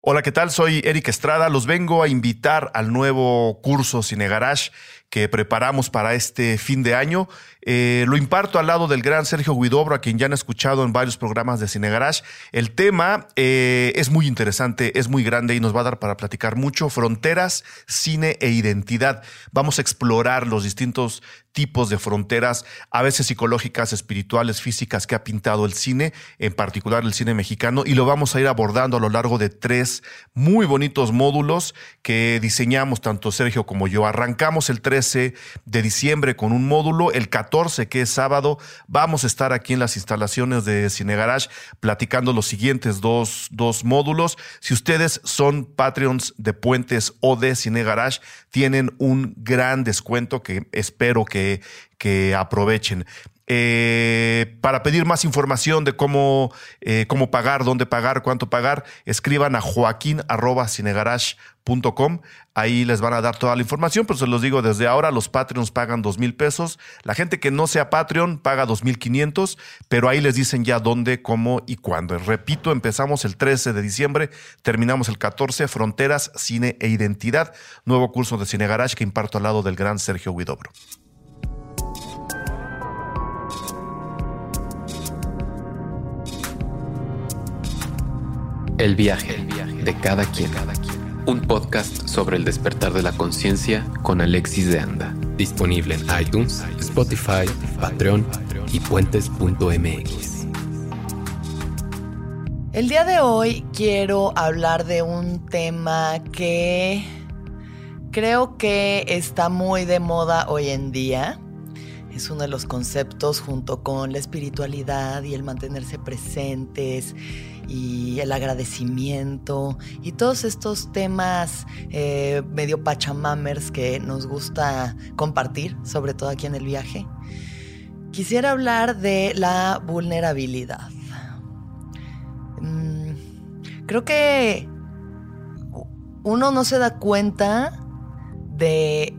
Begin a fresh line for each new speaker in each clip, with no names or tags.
Hola, ¿qué tal? Soy Eric Estrada. Los vengo a invitar al nuevo curso Cine Garage que preparamos para este fin de año. Eh, lo imparto al lado del gran Sergio Guidobro, a quien ya han escuchado en varios programas de Cine Garage. El tema eh, es muy interesante, es muy grande y nos va a dar para platicar mucho. Fronteras, cine e identidad. Vamos a explorar los distintos tipos de fronteras, a veces psicológicas, espirituales, físicas, que ha pintado el cine, en particular el cine mexicano, y lo vamos a ir abordando a lo largo de tres muy bonitos módulos que diseñamos tanto Sergio como yo. Arrancamos el 3 de diciembre con un módulo. El 14, que es sábado, vamos a estar aquí en las instalaciones de Cine Garage platicando los siguientes dos, dos módulos. Si ustedes son Patreons de Puentes o de Cine Garage, tienen un gran descuento que espero que, que aprovechen. Eh, para pedir más información de cómo, eh, cómo pagar, dónde pagar, cuánto pagar, escriban a joaquín.cinegarage.com. Ahí les van a dar toda la información, pero se los digo desde ahora, los Patreons pagan dos mil pesos. La gente que no sea Patreon paga dos mil quinientos, pero ahí les dicen ya dónde, cómo y cuándo. Repito, empezamos el 13 de diciembre, terminamos el 14, Fronteras, Cine e Identidad, nuevo curso de Cine Garage que imparto al lado del gran Sergio Huidobro.
El viaje, de cada quien. Un podcast sobre el despertar de la conciencia con Alexis de Anda. Disponible en iTunes, Spotify, Patreon y puentes.mx.
El día de hoy quiero hablar de un tema que creo que está muy de moda hoy en día. Es uno de los conceptos junto con la espiritualidad y el mantenerse presentes y el agradecimiento y todos estos temas eh, medio pachamamers que nos gusta compartir, sobre todo aquí en el viaje. Quisiera hablar de la vulnerabilidad. Mm, creo que uno no se da cuenta de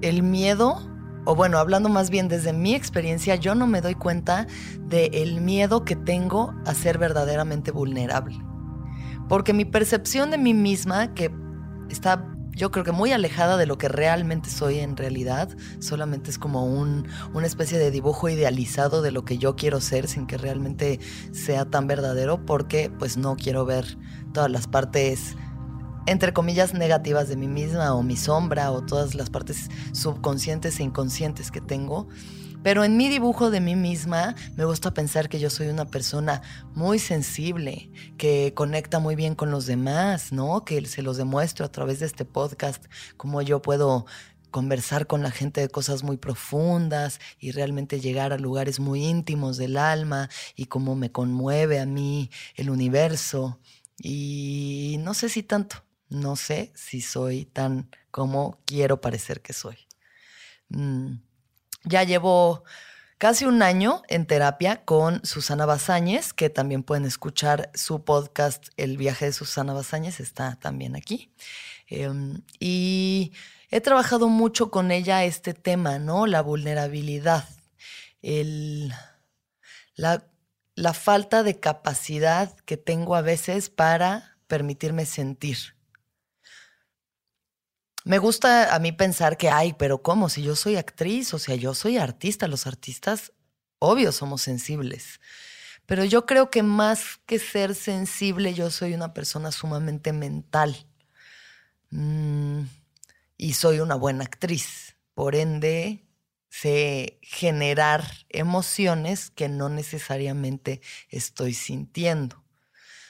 el miedo o bueno, hablando más bien desde mi experiencia, yo no me doy cuenta del miedo que tengo a ser verdaderamente vulnerable. Porque mi percepción de mí misma, que está yo creo que muy alejada de lo que realmente soy en realidad, solamente es como un, una especie de dibujo idealizado de lo que yo quiero ser sin que realmente sea tan verdadero, porque pues no quiero ver todas las partes entre comillas, negativas de mí misma o mi sombra o todas las partes subconscientes e inconscientes que tengo. Pero en mi dibujo de mí misma me gusta pensar que yo soy una persona muy sensible, que conecta muy bien con los demás, ¿no? Que se los demuestro a través de este podcast, cómo yo puedo conversar con la gente de cosas muy profundas y realmente llegar a lugares muy íntimos del alma y cómo me conmueve a mí el universo. Y no sé si tanto, no sé si soy tan como quiero parecer que soy. Mm, ya llevo casi un año en terapia con Susana Bazáñez, que también pueden escuchar su podcast El viaje de Susana Bazáñez, está también aquí. Em, y he trabajado mucho con ella este tema, ¿no? La vulnerabilidad, la, la falta de capacidad que tengo a veces para permitirme sentir me gusta a mí pensar que, ay, pero ¿cómo? Si yo soy actriz, o sea, yo soy artista, los artistas, obvio, somos sensibles. Pero yo creo que más que ser sensible, yo soy una persona sumamente mental. Mm, y soy una buena actriz. Por ende, sé generar emociones que no necesariamente estoy sintiendo.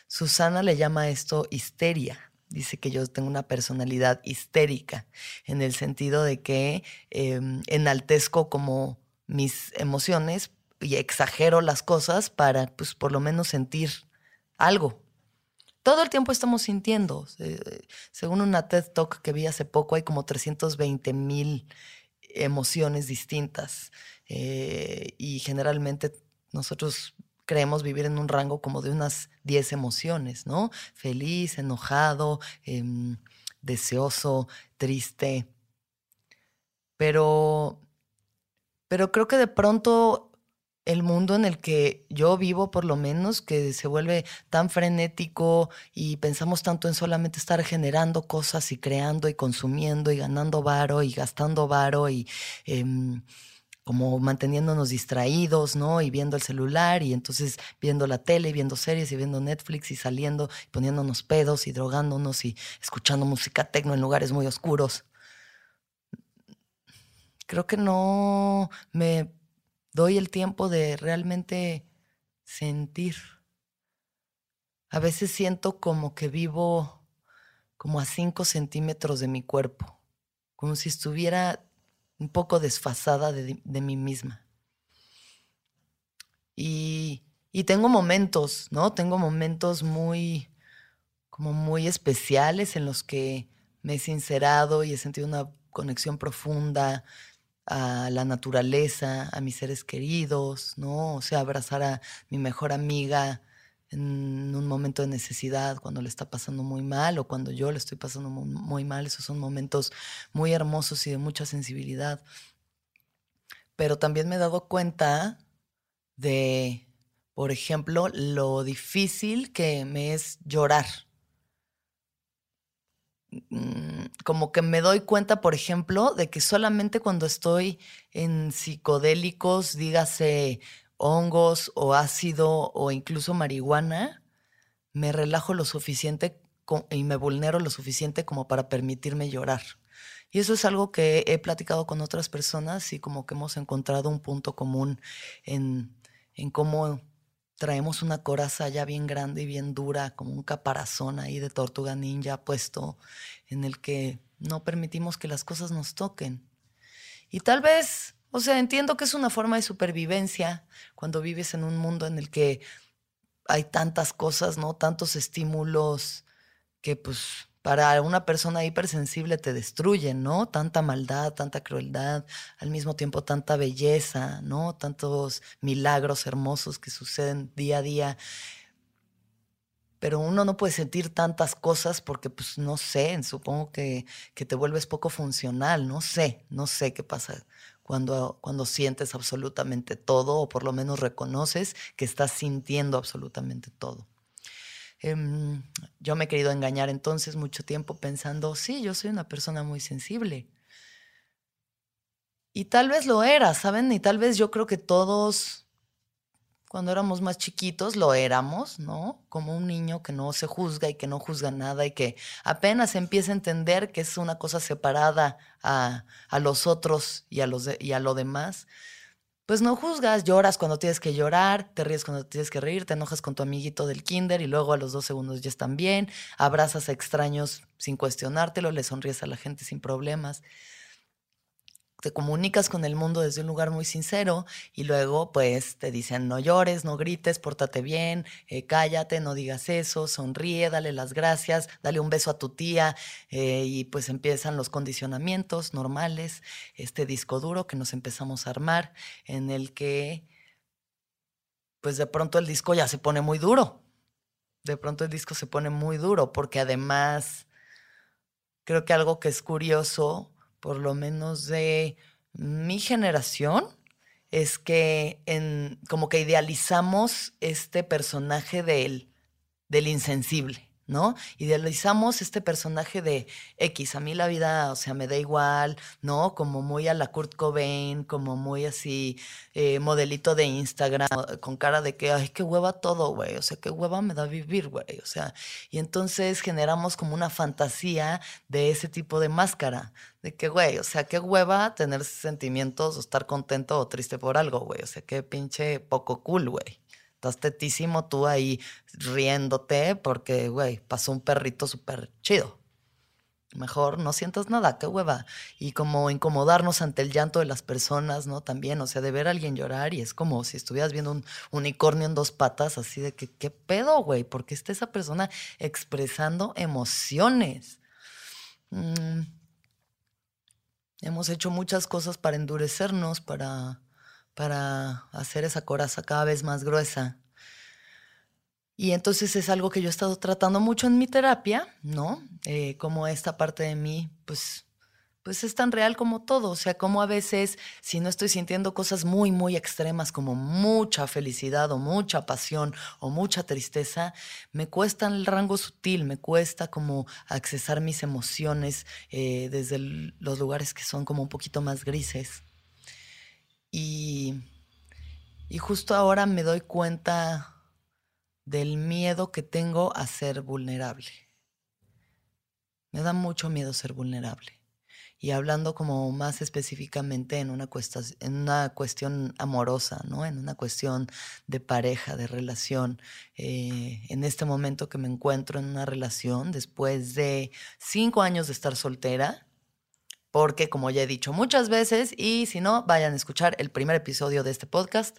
Susana le llama esto histeria. Dice que yo tengo una personalidad histérica, en el sentido de que em, enaltezco como mis emociones y exagero las cosas para, pues, por lo menos sentir algo. Todo el tiempo estamos sintiendo. según una TED Talk que vi hace poco, hay como 320 mil emociones distintas. Eh, y generalmente nosotros creemos vivir en un rango como de unas 10 emociones, ¿no? Feliz, enojado, em, deseoso, triste. Pero, pero creo que de pronto el mundo en el que yo vivo, por lo menos, que se vuelve tan frenético y pensamos tanto en solamente estar generando cosas y creando y consumiendo y ganando varo y gastando varo y em, como manteniéndonos distraídos, ¿no? Y viendo el celular y entonces viendo la tele y viendo series y viendo Netflix y saliendo y poniéndonos pedos y drogándonos y escuchando música tecno en lugares muy oscuros. Creo que no me doy el tiempo de realmente sentir. A veces siento como que vivo como a cinco centímetros de mi cuerpo, como si estuviera un poco desfasada de, mí misma. Y, y, tengo momentos, ¿no? Tengo momentos muy, como muy especiales en los que me he sincerado y he sentido una conexión profunda a la naturaleza, a mis seres queridos, ¿no? O sea, abrazar a mi mejor amiga en un momento de necesidad, cuando le está pasando muy mal o cuando yo le estoy pasando muy, mal. Esos son momentos muy hermosos y de mucha sensibilidad. Pero también me he dado cuenta de, por ejemplo, lo difícil que me es llorar. Mm, como que me doy cuenta, por ejemplo, de que solamente cuando estoy en psicodélicos, dígase hongos o ácido o incluso marihuana, me relajo lo suficiente y me vulnero lo suficiente como para permitirme llorar. Y eso es algo que he platicado con otras personas y como que hemos encontrado un punto común en, en cómo traemos una coraza ya bien grande y bien dura, como un caparazón ahí de tortuga ninja puesto, en el que no permitimos que las cosas nos toquen. Y tal vez, o sea, entiendo que es una forma de supervivencia cuando vives en un mundo en el que hay tantas cosas, ¿no? Tantos estímulos que pues para una persona hipersensible te destruyen, ¿no? Tanta maldad, tanta crueldad, al mismo tiempo tanta belleza, ¿no? Tantos milagros hermosos que suceden día a día. Pero uno no puede sentir tantas cosas porque, pues, no sé, supongo que, que te vuelves poco funcional, no sé, no sé qué pasa cuando, cuando sientes absolutamente todo o por lo menos reconoces que estás sintiendo absolutamente todo. Em, yo me he querido engañar entonces mucho tiempo pensando, sí, yo soy una persona muy sensible. Y tal vez lo era, ¿saben? Y tal vez yo creo que todos, cuando éramos más chiquitos, lo éramos, ¿no? Como un niño que no se juzga y que no juzga nada y que apenas empieza a entender que es una cosa separada a, a los otros y a, los y a lo demás pues no juzgas, lloras cuando tienes que llorar, te ríes cuando tienes que reír, te enojas con tu amiguito del kinder y luego a los dos segundos ya están bien, abrazas a extraños sin cuestionártelo, le sonríes a la gente sin problemas te comunicas con el mundo desde un lugar muy sincero y luego pues te dicen no llores, no grites, pórtate bien, eh, cállate, no digas eso, sonríe, dale las gracias, dale un beso a tu tía eh, y pues empiezan los condicionamientos normales, este disco duro que nos empezamos a armar en el que pues de pronto el disco ya se pone muy duro, de pronto el disco se pone muy duro porque además creo que algo que es curioso por lo menos de mi generación, es que en, como que idealizamos este personaje del, del insensible, ¿no? Idealizamos este personaje de X, a mí la vida, o sea, me da igual, ¿no? Como muy a la Kurt Cobain, como muy así, eh, modelito de Instagram, con cara de que, ay, qué hueva todo, güey, o sea, qué hueva me da vivir, güey, o sea, y entonces generamos como una fantasía de ese tipo de máscara, de que, güey, o sea, qué hueva tener sentimientos o estar contento o triste por algo, güey, o sea, qué pinche poco cool, güey. Estás tetísimo tú ahí riéndote porque, güey, pasó un perrito súper chido. Mejor no sientas nada, qué hueva. Y como incomodarnos ante el llanto de las personas, ¿no? También, o sea, de ver a alguien llorar y es como si estuvieras viendo un unicornio en dos patas, así de que, ¿qué pedo, güey? Porque está esa persona expresando emociones. Mm. Hemos hecho muchas cosas para endurecernos, para para hacer esa coraza cada vez más gruesa. Y entonces es algo que yo he estado tratando mucho en mi terapia, ¿no? Eh, como esta parte de mí, pues, pues es tan real como todo. O sea, como a veces, si no estoy sintiendo cosas muy, muy extremas, como mucha felicidad o mucha pasión o mucha tristeza, me cuesta el rango sutil, me cuesta como accesar mis emociones eh, desde los lugares que son como un poquito más grises. Y, y justo ahora me doy cuenta del miedo que tengo a ser vulnerable. Me da mucho miedo ser vulnerable. Y hablando como más específicamente en una, en una cuestión amorosa, ¿no? En una cuestión de pareja, de relación. Eh, en este momento que me encuentro en una relación, después de cinco años de estar soltera, porque como ya he dicho muchas veces, y si no, vayan a escuchar el primer episodio de este podcast,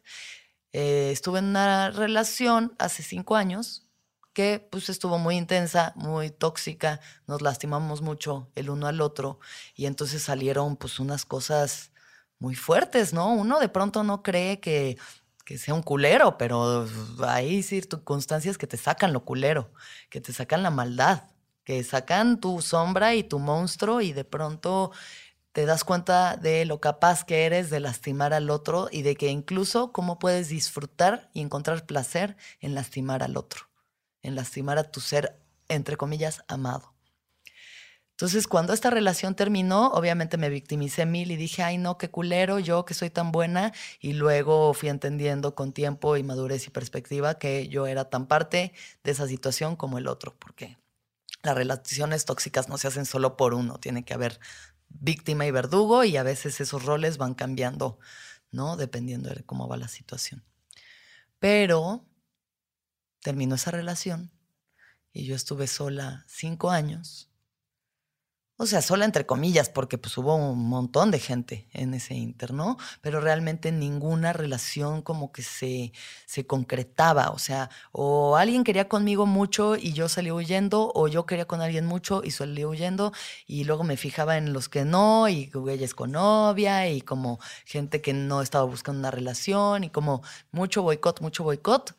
eh, estuve en una relación hace cinco años que pues estuvo muy intensa, muy tóxica, nos lastimamos mucho el uno al otro y entonces salieron pues unas cosas muy fuertes, ¿no? Uno de pronto no cree que, que sea un culero, pero hay circunstancias que te sacan lo culero, que te sacan la maldad que sacan tu sombra y tu monstruo y de pronto te das cuenta de lo capaz que eres de lastimar al otro y de que incluso cómo puedes disfrutar y encontrar placer en lastimar al otro, en lastimar a tu ser, entre comillas, amado. Entonces, cuando esta relación terminó, obviamente me victimicé mil y dije, ay, no, qué culero, yo que soy tan buena. Y luego fui entendiendo con tiempo y madurez y perspectiva que yo era tan parte de esa situación como el otro, porque las relaciones tóxicas no se hacen solo por uno, tiene que haber víctima y verdugo y a veces esos roles van cambiando, ¿no? Dependiendo de cómo va la situación. Pero terminó esa relación y yo estuve sola cinco años o sea, sola entre comillas, porque pues hubo un montón de gente en ese interno, Pero realmente ninguna relación como que se, se concretaba. O sea, o alguien quería conmigo mucho y yo salí huyendo, o yo quería con alguien mucho y salí huyendo, y luego me fijaba en los que no, y güeyes con novia, y como gente que no estaba buscando una relación, y como mucho boicot, mucho boicot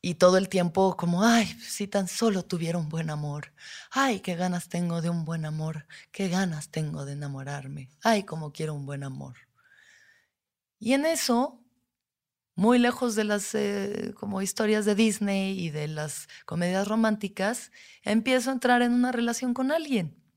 y todo el tiempo como, ay, si tan solo tuviera un buen amor, ay, qué ganas tengo de un buen amor, qué ganas tengo de enamorarme, ay, como quiero un buen amor. Y en eso, muy lejos de las eh, como historias de Disney y de las comedias románticas, empiezo a entrar en una relación con alguien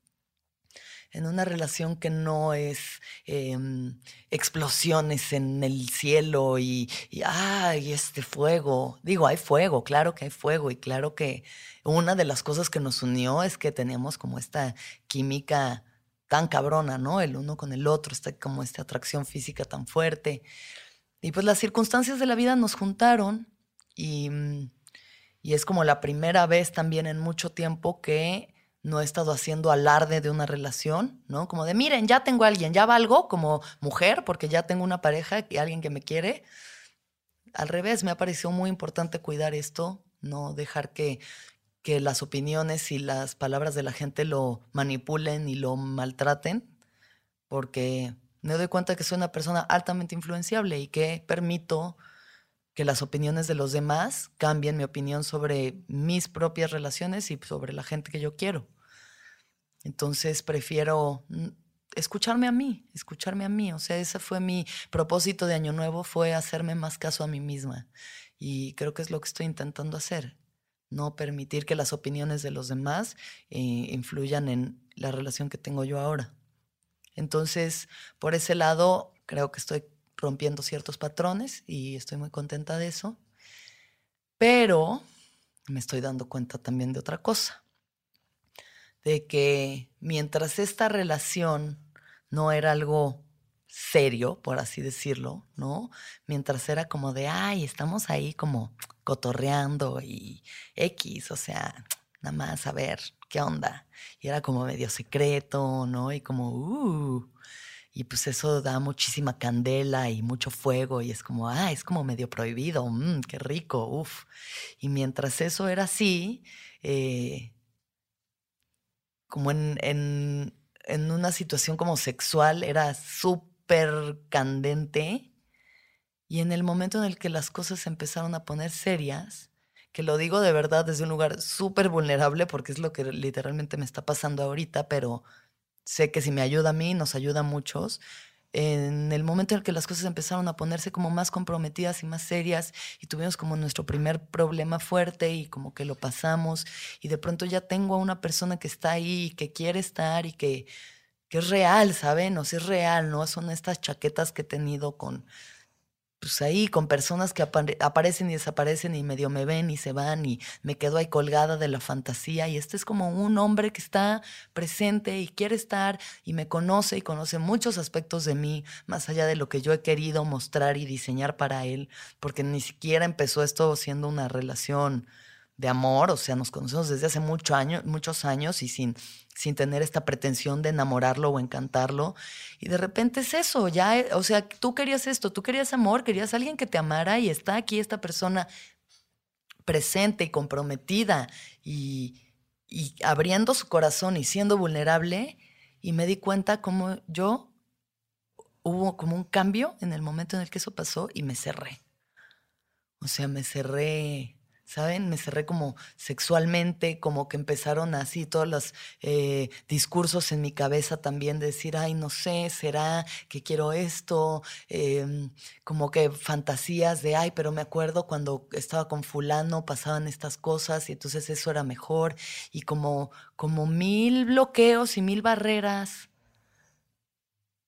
en una relación que no es em, explosiones en el cielo y, y, ay, este fuego. Digo, hay fuego, claro que hay fuego y claro que una de las cosas que nos unió es que teníamos como esta química tan cabrona, ¿no? El uno con el otro, está como esta atracción física tan fuerte. Y pues las circunstancias de la vida nos juntaron y, y es como la primera vez también en mucho tiempo que no he estado haciendo alarde de una relación, ¿no? Como de, miren, ya tengo a alguien, ya valgo como mujer porque ya tengo una pareja y alguien que me quiere. Al revés, me ha parecido muy importante cuidar esto, no dejar que, que las opiniones y las palabras de la gente lo manipulen y lo maltraten, porque me doy cuenta que soy una persona altamente influenciable y que permito que las opiniones de los demás cambien mi opinión sobre mis propias relaciones y sobre la gente que yo quiero. Entonces prefiero escucharme a mí, escucharme a mí. O sea, ese fue mi propósito de Año Nuevo, fue hacerme más caso a mí misma. Y creo que es lo que estoy intentando hacer. no permitir que las opiniones de los demás eh, influyan en la relación que tengo yo ahora. Entonces, por ese lado, creo que estoy rompiendo ciertos patrones y estoy muy contenta de eso. Pero me estoy dando cuenta también de otra cosa, de que mientras esta relación no era algo serio, por así decirlo, ¿no? Mientras era como de, ay, estamos ahí como cotorreando y X, o sea, nada más a ver qué onda. Y era como medio secreto, ¿no? Y como, uh, y pues eso da muchísima candela y mucho fuego y es como, ah, es como medio prohibido, mmm, qué rico, uff. Y mientras eso era así, eh, como en, en, en una situación como sexual, era súper candente y en el momento en el que las cosas empezaron a poner serias, que lo digo de verdad desde un lugar súper vulnerable porque es lo que literalmente me está pasando ahorita, pero sé que si me ayuda a mí, nos ayuda a muchos. En el momento en el que las cosas empezaron a ponerse como más comprometidas y más serias y tuvimos como nuestro primer problema fuerte y como que lo pasamos y de pronto ya tengo a una persona que está ahí y que quiere estar y que que es real, ¿saben? O sea, es real, ¿no? Son estas chaquetas que he tenido con, pues ahí, con personas que aparecen y desaparecen y medio me ven y se van y me quedo ahí colgada de la fantasía. Y este es como un hombre que está presente y quiere estar y me conoce y conoce muchos aspectos de mí, más allá de lo que yo he querido mostrar y diseñar para él, porque ni siquiera empezó esto siendo una relación de amor, o sea, nos conocemos desde hace mucho año, muchos años y sin, sin tener esta pretensión de enamorarlo o encantarlo. Y de repente es eso, ya, eh, o sea, tú querías esto, tú querías amor, querías alguien que te amara y está aquí esta persona presente y comprometida y, y abriendo su corazón y siendo vulnerable. Y me di cuenta como yo hubo como un cambio en el momento en el que eso pasó y me cerré. O sea, me cerré ¿saben? Me cerré como sexualmente, como que empezaron así todos los eh, discursos en mi cabeza también de decir, ay, no sé, será que quiero esto, em, como que fantasías de, ay, pero me acuerdo cuando estaba con fulano pasaban estas cosas y entonces eso era mejor y como, como mil bloqueos y mil barreras.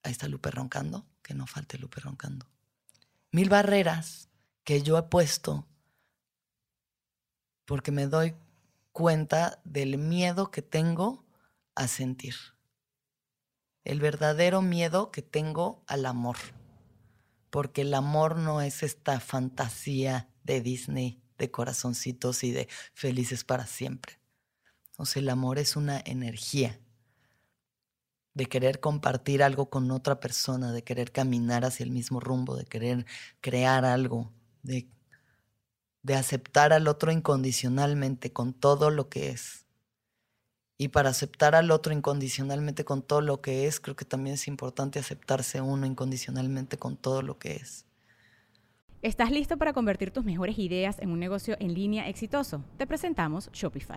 Ahí está Lupe roncando, que no falte Lupe roncando. Mil barreras que yo he puesto porque me doy cuenta del miedo que tengo a sentir. El verdadero miedo que tengo al amor. Porque el amor no es esta fantasía de Disney, de corazoncitos y de felices para siempre. O sea, el amor es una energía de querer compartir algo con otra persona, de querer caminar hacia el mismo rumbo, de querer crear algo, de de aceptar al otro incondicionalmente con todo lo que es. Y para aceptar al otro incondicionalmente con todo lo que es, creo que también es importante aceptarse uno incondicionalmente con todo lo que es.
¿Estás listo para convertir tus mejores ideas en un negocio en línea exitoso? Te presentamos Shopify.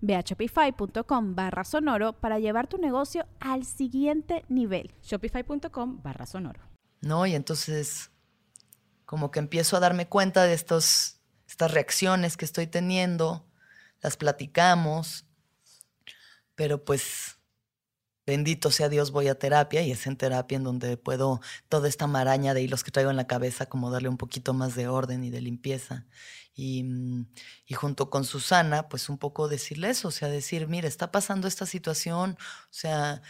Ve a shopify.com barra sonoro para llevar tu negocio al siguiente nivel.
Shopify.com barra sonoro.
No, y entonces como que empiezo a darme cuenta de estos, estas reacciones que estoy teniendo, las platicamos, pero pues bendito sea Dios, voy a terapia y es en terapia en donde puedo toda esta maraña de hilos que traigo en la cabeza, como darle un poquito más de orden y de limpieza. Y, mm, y, junto con Susana, pues un poco decirle eso, o sea, decir, mira, está pasando esta situación, o sea,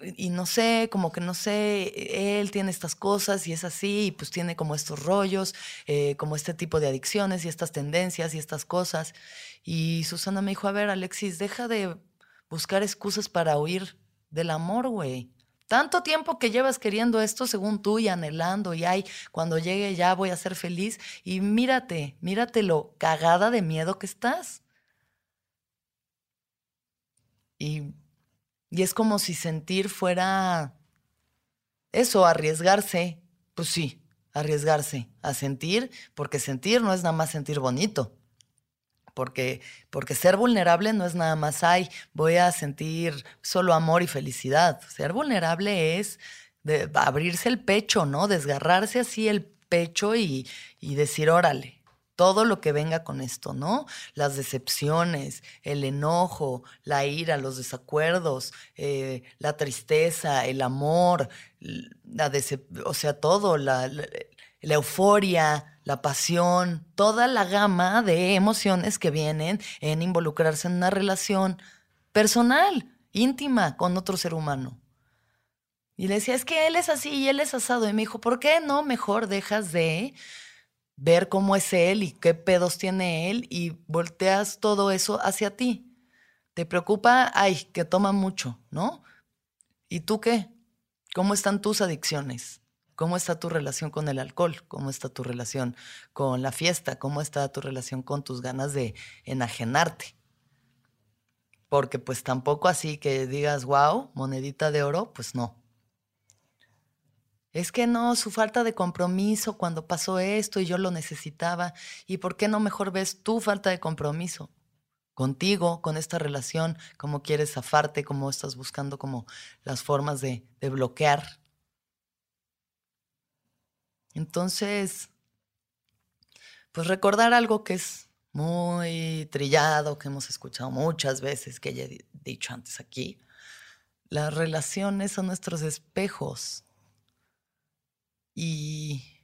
y no sé, como que no sé, él tiene estas cosas y es así, y pues tiene como estos rollos, eh, como este tipo de adicciones y estas tendencias y estas cosas. Y Susana me dijo, a ver, Alexis, deja de buscar excusas para huir del amor, güey. Tanto tiempo que llevas queriendo esto según tú y anhelando y ay, cuando llegue ya voy a ser feliz y mírate, mírate lo cagada de miedo que estás. Y y es como si sentir fuera eso, arriesgarse. Pues sí, arriesgarse a sentir, porque sentir no es nada más sentir bonito. Porque, porque ser vulnerable no es nada más, ay, voy a sentir solo amor y felicidad. Ser vulnerable es abrirse el pecho, ¿no? Desgarrarse así el pecho y, y decir, órale, todo lo que venga con esto, ¿no? Las decepciones, el enojo, la ira, los desacuerdos, eh, la tristeza, el amor, la o sea, todo, la, la euforia, la pasión, toda la gama de emociones que vienen en involucrarse en una relación personal, íntima con otro ser humano. Y le decía, es que él es así y él es asado. Y me dijo, ¿por qué no mejor dejas de ver cómo es él y qué pedos tiene él y volteas todo eso hacia ti. Te preocupa, ay, que toma mucho, ¿no? ¿Y tú qué? ¿Cómo están tus adicciones? ¿Cómo está tu relación con el alcohol? ¿Cómo está tu relación con la fiesta? ¿Cómo está tu relación con tus ganas de enajenarte? Porque pues tampoco así que digas, wow, monedita de oro, pues no. Es que no, su falta de compromiso cuando pasó esto y yo lo necesitaba. ¿Y por qué no mejor ves tu falta de compromiso contigo, con esta relación? ¿Cómo quieres zafarte? ¿Cómo estás buscando como las formas de, de bloquear? Entonces, pues recordar algo que es muy trillado, que hemos escuchado muchas veces, que ya he dicho antes aquí. Las relaciones son nuestros espejos y,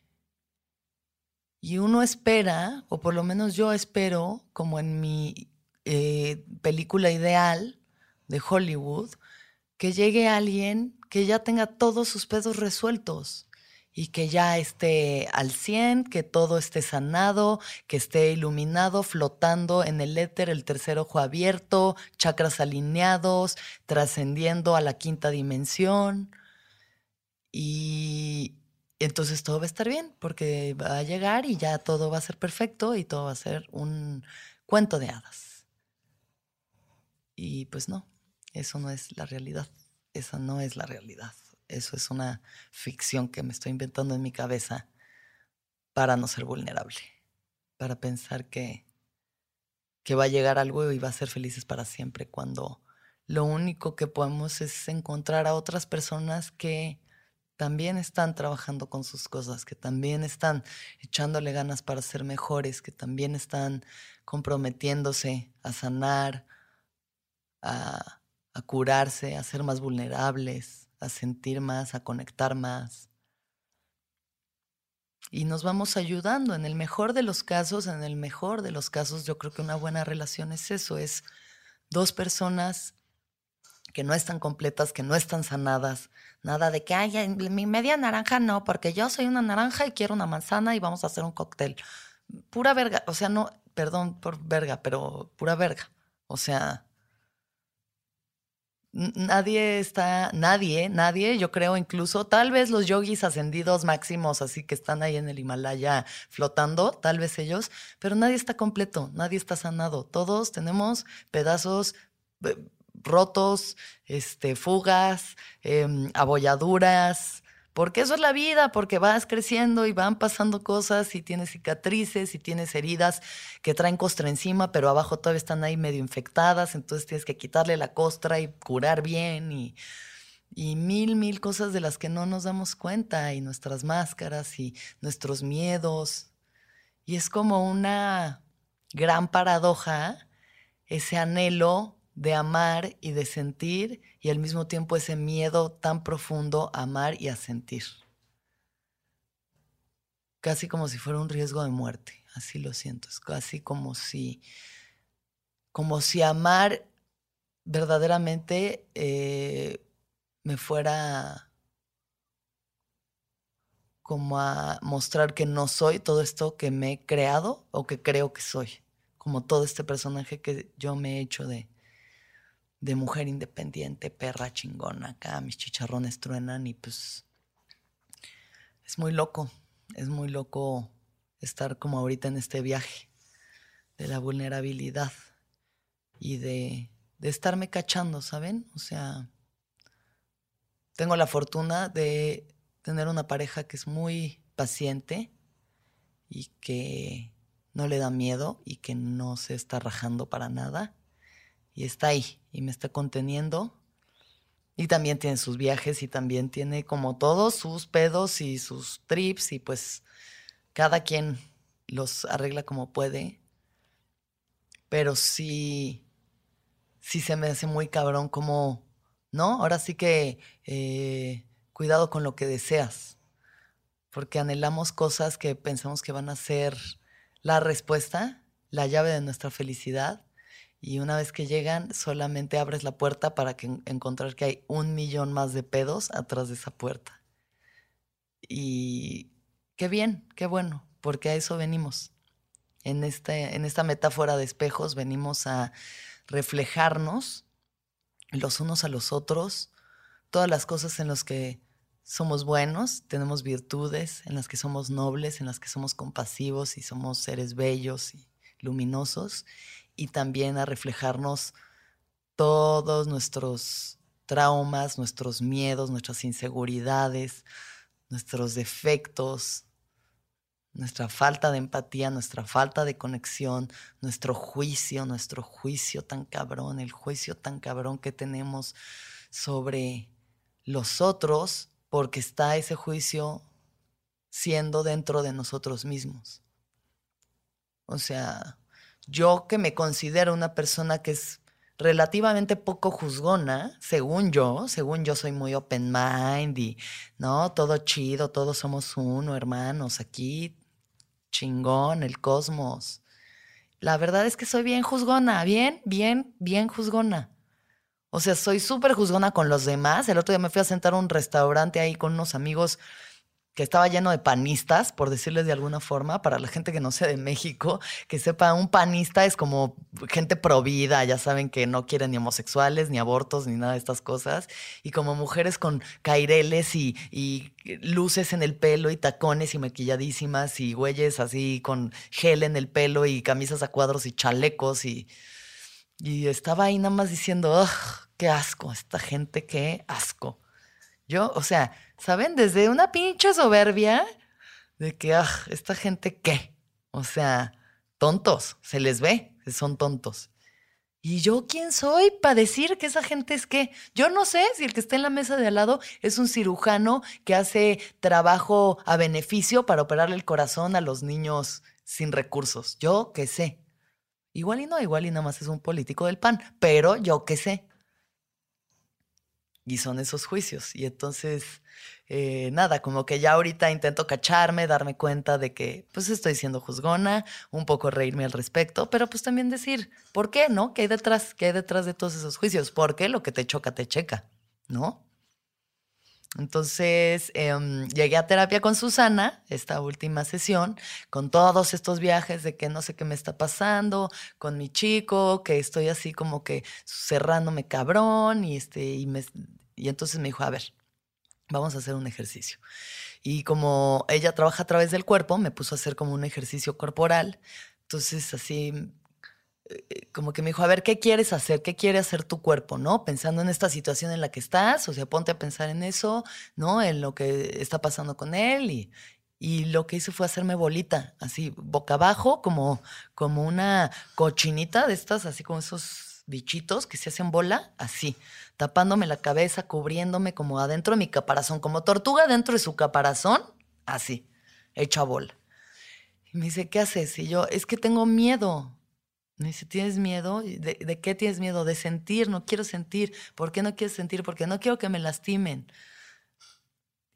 y uno espera, o por lo menos yo espero, como en mi eh, película ideal de Hollywood, que llegue alguien que ya tenga todos sus pedos resueltos y que ya esté al 100, que todo esté sanado, que esté iluminado, flotando en el éter, el tercer ojo abierto, chakras alineados, trascendiendo a la quinta dimensión. Y, entonces todo va a estar bien, porque va a llegar y ya todo va a ser perfecto y todo va a ser un cuento de hadas. Y pues no, eso no es la realidad, esa no es la realidad. Eso es una ficción que me estoy inventando en mi cabeza para no ser vulnerable, para pensar que, que va a llegar algo y va a ser felices para siempre, cuando lo único que podemos es encontrar a otras personas que también están trabajando con sus cosas, que también están echándole ganas para ser mejores, que también están comprometiéndose a sanar, a, curarse, a ser más vulnerables, a sentir más, a conectar más. Y nos vamos ayudando. En el mejor de los casos, en el mejor de los casos, yo creo que una buena relación es eso, es dos personas que no están completas, que no están sanadas. Nada de que, ay, mi media naranja no, porque yo soy una naranja y quiero una manzana y vamos a hacer un cóctel. Pura verga, o sea, no, perdón por verga, pero pura verga. O sea, nadie está, nadie, nadie, yo creo incluso, tal vez los yogis ascendidos máximos, así que están ahí en el Himalaya flotando, tal vez ellos, pero nadie está completo, nadie está sanado. Todos tenemos pedazos eh, rotos, este, fugas, em, abolladuras, porque eso es la vida, porque vas creciendo y van pasando cosas y tienes cicatrices y tienes heridas que traen costra encima, pero abajo todavía están ahí medio infectadas, entonces tienes que quitarle la costra y curar bien y, y mil, mil cosas de las que no nos damos cuenta y nuestras máscaras y nuestros miedos. Y es como una gran paradoja ese anhelo de amar y de sentir y al mismo tiempo ese miedo tan profundo a amar y a sentir. Casi como si fuera un riesgo de muerte, así lo siento, es casi como si, como si amar verdaderamente eh, me fuera como a mostrar que no soy todo esto que me he creado o que creo que soy, como todo este personaje que yo me he hecho de, de mujer independiente, perra chingona, acá mis chicharrones truenan y pues es muy loco, es muy loco estar como ahorita en este viaje de la vulnerabilidad y de, de estarme cachando, ¿saben? O sea, tengo la fortuna de tener una pareja que es muy paciente y que no le da miedo y que no se está rajando para nada y está ahí y me está conteniendo. Y también tiene sus viajes y también tiene como todos sus pedos y sus trips y pues cada quien los arregla como puede. Pero sí, sí se me hace muy cabrón como, ¿no? Ahora sí que eh, cuidado con lo que deseas, porque anhelamos cosas que pensamos que van a ser la respuesta, la llave de nuestra felicidad, y una vez que llegan solamente abres la puerta para encontrar que hay un millón más de pedos atrás de esa puerta. Y qué bien, qué bueno, porque a eso venimos. En, este, en esta metáfora de espejos venimos a reflejarnos los unos a los otros, todas las cosas en las que somos buenos, tenemos virtudes, en las que somos nobles, en las que somos compasivos y somos seres bellos y luminosos, y también a reflejarnos todos nuestros traumas, nuestros miedos, nuestras inseguridades, nuestros defectos, nuestra falta de empatía, nuestra falta de conexión, nuestro juicio, nuestro juicio tan cabrón, el juicio tan cabrón que tenemos sobre los otros porque está ese juicio siendo dentro de nosotros mismos. O sea, yo que me considero una persona que es relativamente poco juzgona, según yo, según yo soy muy open mind y, ¿no? Todo chido, todos somos uno, hermanos, aquí, chingón, el cosmos. La verdad es que soy bien juzgona, bien, bien, bien juzgona. O sea, soy súper juzgona con los demás. El otro día me fui a sentar a un restaurante ahí con unos amigos que estaba lleno de panistas, por decirles de alguna forma, para la gente que no sea de México, que sepa, un panista es como gente provida, ya saben que no quieren ni homosexuales, ni abortos, ni nada de estas cosas, y como mujeres con caireles y, luces en el pelo y tacones y maquilladísimas y güeyes así con gel en el pelo y camisas a cuadros y chalecos y y estaba ahí nada más diciendo, qué asco, esta gente, qué asco. Yo, o sea, ¿saben? Desde una pinche soberbia de que, ah, esta gente, ¿qué? O sea, tontos, se les ve, son tontos. ¿Y yo quién soy para decir que esa gente es qué? Yo no sé si el que está en la mesa de al lado es un cirujano que hace trabajo a beneficio para operarle el corazón a los niños sin recursos. Yo qué sé. Igual y no, igual y nada más es un político del PAN, pero yo qué sé. Y son esos juicios. Y entonces, eh, nada, como que ya ahorita intento cacharme, darme cuenta de que pues estoy siendo juzgona, un poco reírme al respecto, pero pues también decir, ¿por qué, no? ¿Qué hay detrás? ¿Qué hay detrás de todos esos juicios? Porque lo que te choca, te checa, ¿no? Entonces em, llegué a terapia con Susana, esta última sesión, con todos estos viajes de que no sé qué me está pasando, con mi chico, que estoy así como que cerrándome cabrón, y, este, y, me, y entonces me dijo, a ver, vamos a hacer un ejercicio. Y como ella trabaja a través del cuerpo, me puso a hacer como un ejercicio corporal. Entonces así eh, como que me dijo, a ver, ¿qué quieres hacer? ¿Qué quiere hacer tu cuerpo? ¿No? Pensando en esta situación en la que estás, o sea, ponte a pensar en eso, ¿no? En lo que está pasando con él y, y lo que hizo fue hacerme bolita, así, boca abajo, como, como una cochinita de estas, así como esos bichitos que se hacen bola, así, tapándome la cabeza, cubriéndome como adentro de mi caparazón, como tortuga dentro de su caparazón, así, hecha bola. Y me dice, ¿qué haces? Y yo, es que tengo miedo. Me dice, ¿tienes miedo? ¿De, ¿De, qué tienes miedo? De sentir, no quiero sentir. ¿Por qué no quieres sentir? Porque no quiero que me lastimen.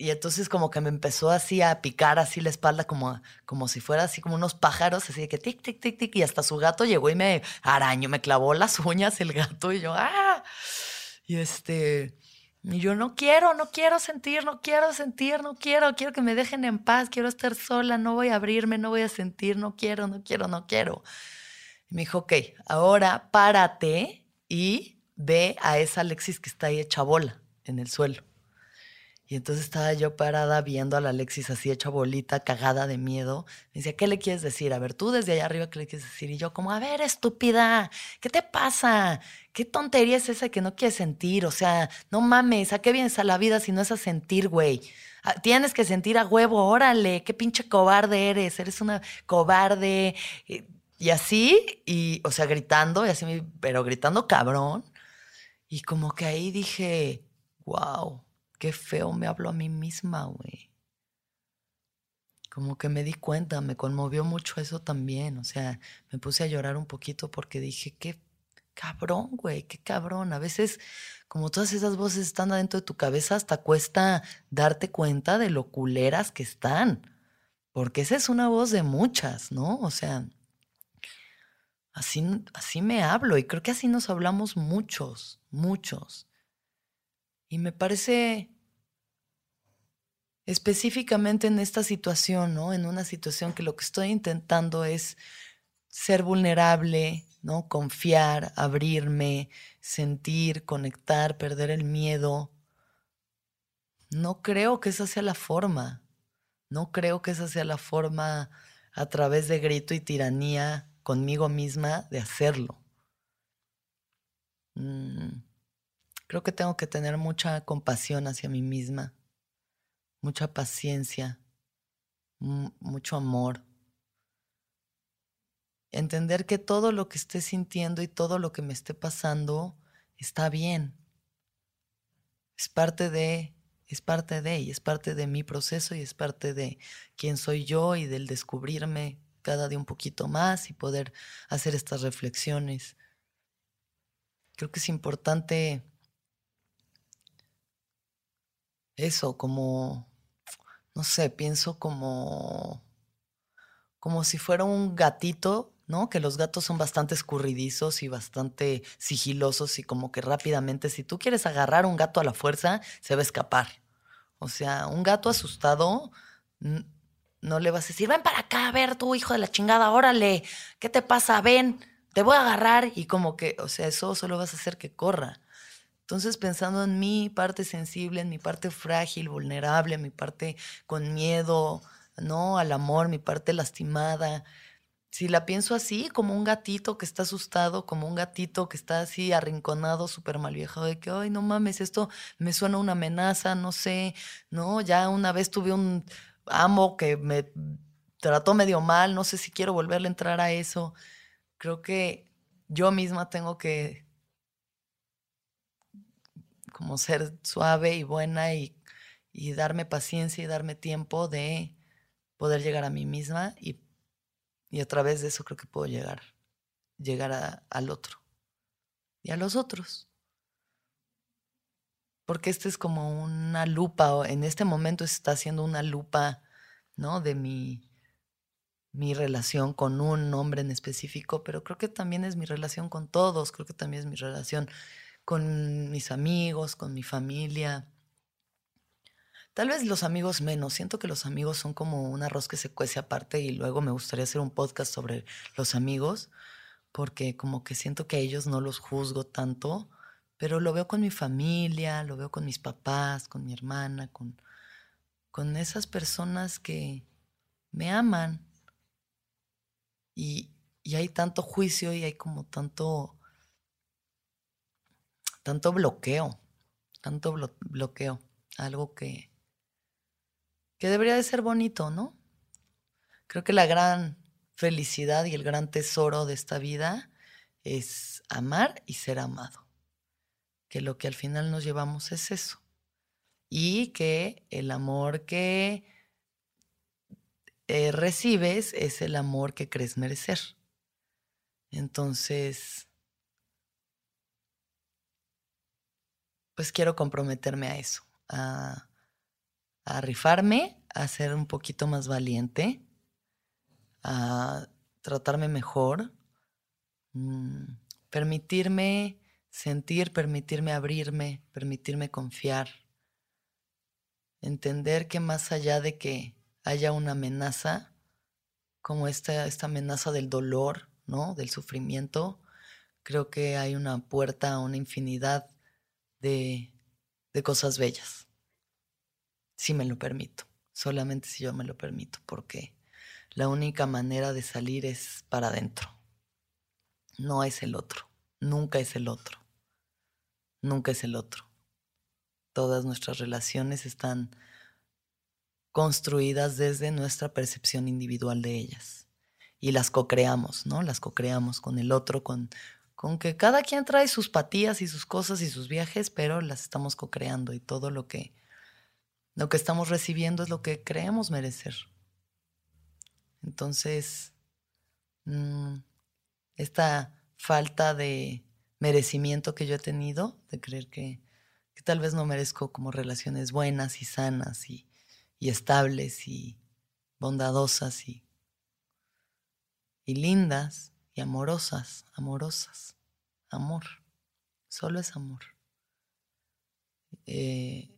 Y entonces como que me empezó así a picar así la espalda como, como si fuera así como unos pájaros, así de que tic, tic, tic, tic. Y hasta su gato llegó y me arañó, me clavó las uñas el gato y yo, ¡ah! Y este... Y yo no quiero, no quiero sentir, no quiero sentir, no quiero, quiero que me dejen en paz, quiero estar sola, no voy a abrirme, no voy a sentir, no quiero, no quiero, no quiero. Y me dijo, ok, ahora párate y ve a esa Alexis que está ahí hecha bola en el suelo. Y entonces estaba yo parada viendo a la Alexis así hecha bolita, cagada de miedo. Me decía, ¿qué le quieres decir? A ver, tú desde allá arriba, ¿qué le quieres decir? Y yo como, a ver, estúpida, ¿qué te pasa? ¿Qué tontería es esa que no quieres sentir? O sea, no mames, ¿a qué vienes a la vida si no es a sentir, güey? Ah, Tienes que sentir a huevo, órale, qué pinche cobarde eres, eres una cobarde. Y- así, y, o sea, gritando, y así, pero gritando cabrón. Y como que ahí dije, wow, qué feo me hablo a mí misma, güey. Como que me di cuenta, me conmovió mucho eso también. O sea, me puse a llorar un poquito porque dije, qué cabrón, güey, qué cabrón. A veces, como todas esas voces están adentro de tu cabeza, hasta cuesta darte cuenta de lo culeras que están. Porque esa es una voz de muchas, ¿no? O sea, así, así me hablo y creo que así nos hablamos muchos, muchos. Y me parece específicamente en esta situación, ¿no? En una situación que lo que estoy intentando es ser vulnerable, ¿no? Confiar, abrirme, sentir, conectar, perder el miedo. No creo que esa sea la forma. No creo que esa sea la forma a través de grito y tiranía conmigo misma de hacerlo. Mm, Creo que tengo que tener mucha compasión hacia mí misma, mucha paciencia, mu- mucho amor. Entender que todo lo que esté sintiendo y todo lo que me esté pasando está bien. Es parte de, es parte de, y es parte de mi proceso y es parte de quién soy yo y del descubrirme cada día un poquito más y poder hacer estas reflexiones. Creo que es importante eso, como, no sé, pienso como, como si fuera un gatito, ¿no? Que los gatos son bastante escurridizos y bastante sigilosos y como que rápidamente, si tú quieres agarrar un gato a la fuerza, se va a escapar. O sea, un gato asustado, no le vas a decir, ven para acá, a ver, tú hijo de la chingada, órale, ¿qué te pasa? Ven, te voy a agarrar. Y como que, o sea, eso solo vas a hacer que corra. Entonces, pensando en mi parte sensible, en mi parte frágil, vulnerable, mi parte con miedo, ¿no? Al amor, mi parte lastimada. Si la pienso así, como un gatito que está asustado, como un gatito que está así arrinconado, súper mal viejo, de que, ay, no mames, esto me suena una amenaza, no sé, ¿no? Ya una vez tuve un amo que me trató medio mal, no sé si quiero volverle a entrar a eso. Creo que yo misma tengo que como ser suave y buena y, y darme paciencia y darme tiempo de poder llegar a mí misma y, y a través de eso creo que puedo llegar, llegar a- al otro y a los otros. Porque este es como una lupa, o en este momento está haciendo una lupa, ¿no? De mi, mi relación con un hombre en específico, pero creo que también es mi relación con todos, creo que también es mi relación con mis amigos, con mi familia. Tal vez los amigos menos. Siento que los amigos son como un arroz que se cuece aparte y luego me gustaría hacer un podcast sobre los amigos porque como que siento que a ellos no los juzgo tanto, pero lo veo con mi familia, lo veo con mis papás, con mi hermana, con, con esas personas que me aman. Y, y hay tanto juicio y hay como tanto tanto bloqueo, tanto blo- bloqueo, algo que, que debería de ser bonito, ¿no? Creo que la gran felicidad y el gran tesoro de esta vida es amar y ser amado. Que lo que al final nos llevamos es eso. Y que el amor que eh, recibes es el amor que crees merecer. Entonces, pues quiero comprometerme a eso, a, rifarme, a ser un poquito más valiente, a tratarme mejor, mm, permitirme sentir, permitirme abrirme, permitirme confiar, entender que más allá de que haya una amenaza, como esta, esta amenaza del dolor, ¿no? Del sufrimiento, creo que hay una puerta a una infinidad de, de cosas bellas. Si me lo permito, solamente si yo me lo permito, porque la única manera de salir es para adentro. No es el otro, nunca es el otro, nunca es el otro. Todas nuestras relaciones están construidas desde nuestra percepción individual de ellas. Y las co-creamos, ¿no? Las co-creamos con el otro, con, con que cada quien trae sus patías y sus cosas y sus viajes, pero las estamos co-creando y todo lo que, lo que estamos recibiendo es lo que creemos merecer. Entonces, mm, esta falta de merecimiento que yo he tenido, de creer que, que tal vez no merezco como relaciones buenas y sanas y, y estables y bondadosas y, y lindas y amorosas, amorosas, amor, solo es amor. Eh,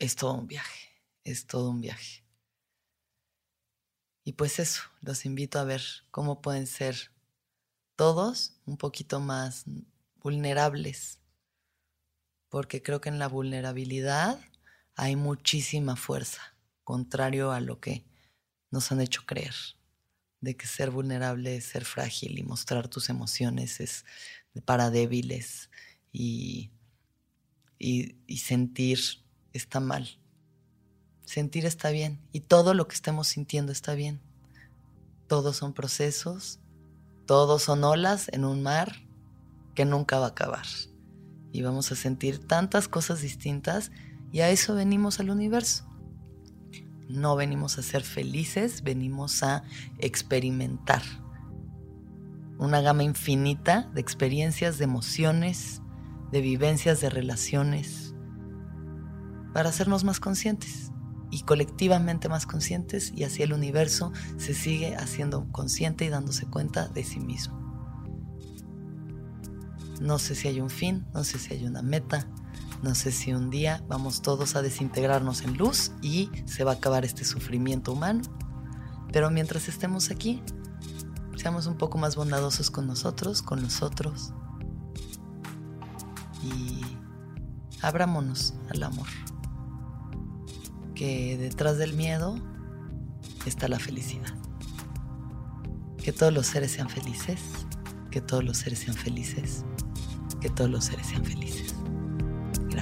es todo un viaje, es todo un viaje. Y pues eso, los invito a ver cómo pueden ser todos un poquito más vulnerables, porque creo que en la vulnerabilidad hay muchísima fuerza, contrario a lo que nos han hecho creer, de que ser vulnerable ser frágil y mostrar tus emociones es para débiles y, y, y sentir está mal. Sentir está bien y todo lo que estemos sintiendo está bien. Todos son procesos, todos son olas en un mar que nunca va a acabar. Y vamos a sentir tantas cosas distintas y a eso venimos al universo. No venimos a ser felices, venimos a experimentar una gama infinita de experiencias, de emociones, de vivencias, de relaciones, para hacernos más conscientes y colectivamente más conscientes y así el universo se sigue haciendo consciente y dándose cuenta de sí mismo. No sé si hay un fin, no sé si hay una meta, no sé si un día vamos todos a desintegrarnos en luz y se va a acabar este sufrimiento humano, pero mientras estemos aquí, seamos un poco más bondadosos con nosotros, con nosotros y abrámonos al amor que detrás del miedo está la felicidad. Que todos los seres sean felices, que todos los seres sean felices, que todos los seres sean felices.